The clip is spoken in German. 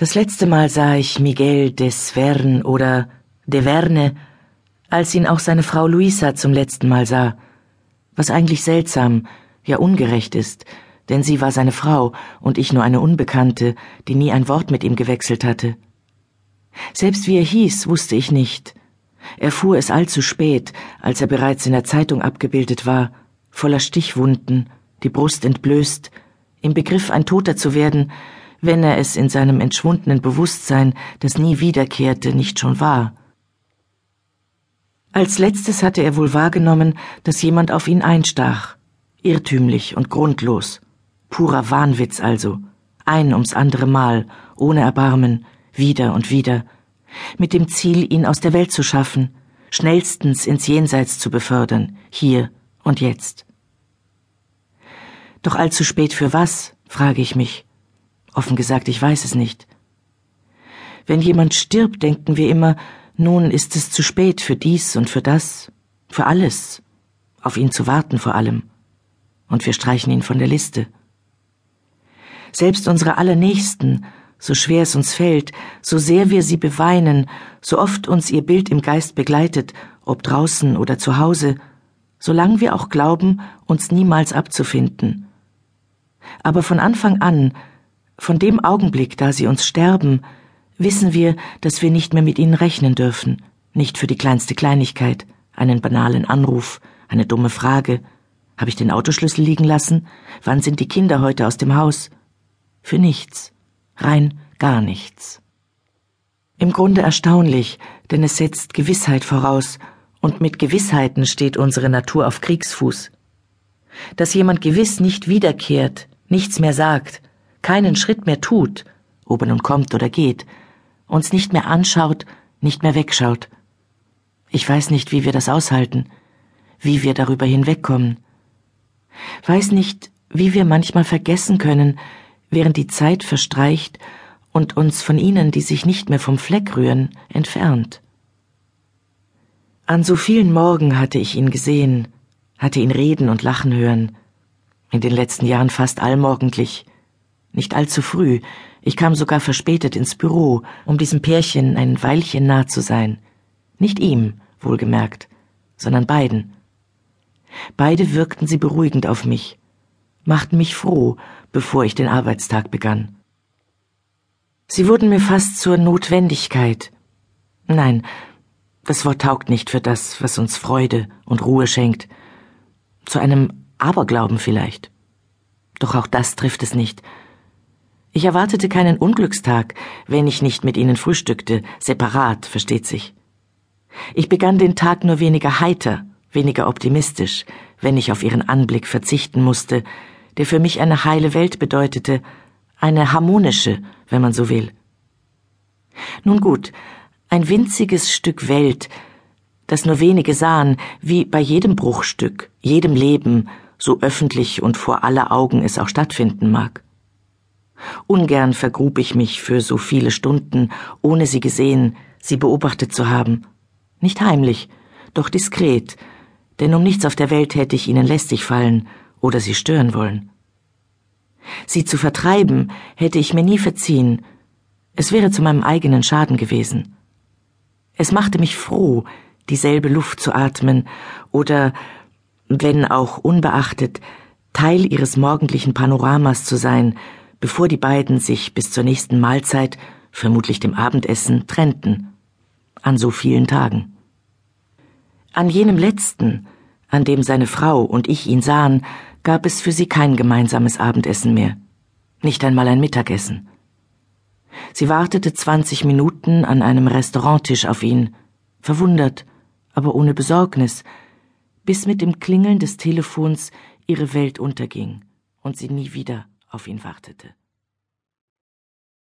Das letzte Mal sah ich Miguel de Svern oder de Verne, als ihn auch seine Frau Luisa zum letzten Mal sah, was eigentlich seltsam, ja ungerecht ist, denn sie war seine Frau und ich nur eine Unbekannte, die nie ein Wort mit ihm gewechselt hatte. Selbst wie er hieß, wusste ich nicht. Er fuhr es allzu spät, als er bereits in der Zeitung abgebildet war, voller Stichwunden, die Brust entblößt, im Begriff ein Toter zu werden, wenn er es in seinem entschwundenen Bewusstsein, das nie wiederkehrte, nicht schon war. Als letztes hatte er wohl wahrgenommen, dass jemand auf ihn einstach, irrtümlich und grundlos, purer Wahnwitz also, ein ums andere Mal, ohne Erbarmen, wieder und wieder, mit dem Ziel, ihn aus der Welt zu schaffen, schnellstens ins Jenseits zu befördern, hier und jetzt. Doch allzu spät für was, frage ich mich. Offen gesagt, ich weiß es nicht. Wenn jemand stirbt, denken wir immer, nun ist es zu spät für dies und für das, für alles, auf ihn zu warten vor allem. Und wir streichen ihn von der Liste. Selbst unsere Allernächsten, so schwer es uns fällt, so sehr wir sie beweinen, so oft uns ihr Bild im Geist begleitet, ob draußen oder zu Hause, solang wir auch glauben, uns niemals abzufinden. Aber von Anfang an von dem Augenblick, da sie uns sterben, wissen wir, dass wir nicht mehr mit ihnen rechnen dürfen, nicht für die kleinste Kleinigkeit, einen banalen Anruf, eine dumme Frage, habe ich den Autoschlüssel liegen lassen? Wann sind die Kinder heute aus dem Haus? Für nichts, rein gar nichts. Im Grunde erstaunlich, denn es setzt Gewissheit voraus, und mit Gewissheiten steht unsere Natur auf Kriegsfuß. Dass jemand gewiss nicht wiederkehrt, nichts mehr sagt, keinen Schritt mehr tut, ob er nun kommt oder geht, uns nicht mehr anschaut, nicht mehr wegschaut. Ich weiß nicht, wie wir das aushalten, wie wir darüber hinwegkommen. Weiß nicht, wie wir manchmal vergessen können, während die Zeit verstreicht und uns von ihnen, die sich nicht mehr vom Fleck rühren, entfernt. An so vielen Morgen hatte ich ihn gesehen, hatte ihn reden und lachen hören, in den letzten Jahren fast allmorgendlich, nicht allzu früh. Ich kam sogar verspätet ins Büro, um diesem Pärchen ein Weilchen nah zu sein. Nicht ihm, wohlgemerkt, sondern beiden. Beide wirkten sie beruhigend auf mich, machten mich froh, bevor ich den Arbeitstag begann. Sie wurden mir fast zur Notwendigkeit. Nein, das Wort taugt nicht für das, was uns Freude und Ruhe schenkt. Zu einem Aberglauben vielleicht. Doch auch das trifft es nicht, ich erwartete keinen Unglückstag, wenn ich nicht mit ihnen frühstückte, separat, versteht sich. Ich begann den Tag nur weniger heiter, weniger optimistisch, wenn ich auf ihren Anblick verzichten musste, der für mich eine heile Welt bedeutete, eine harmonische, wenn man so will. Nun gut, ein winziges Stück Welt, das nur wenige sahen, wie bei jedem Bruchstück, jedem Leben, so öffentlich und vor aller Augen es auch stattfinden mag. Ungern vergrub ich mich für so viele Stunden, ohne sie gesehen, sie beobachtet zu haben. Nicht heimlich, doch diskret, denn um nichts auf der Welt hätte ich ihnen lästig fallen oder sie stören wollen. Sie zu vertreiben, hätte ich mir nie verziehen, es wäre zu meinem eigenen Schaden gewesen. Es machte mich froh, dieselbe Luft zu atmen oder, wenn auch unbeachtet, Teil ihres morgendlichen Panoramas zu sein, bevor die beiden sich bis zur nächsten Mahlzeit, vermutlich dem Abendessen, trennten. An so vielen Tagen. An jenem letzten, an dem seine Frau und ich ihn sahen, gab es für sie kein gemeinsames Abendessen mehr. Nicht einmal ein Mittagessen. Sie wartete zwanzig Minuten an einem Restauranttisch auf ihn, verwundert, aber ohne Besorgnis, bis mit dem Klingeln des Telefons ihre Welt unterging und sie nie wieder auf ihn wartete.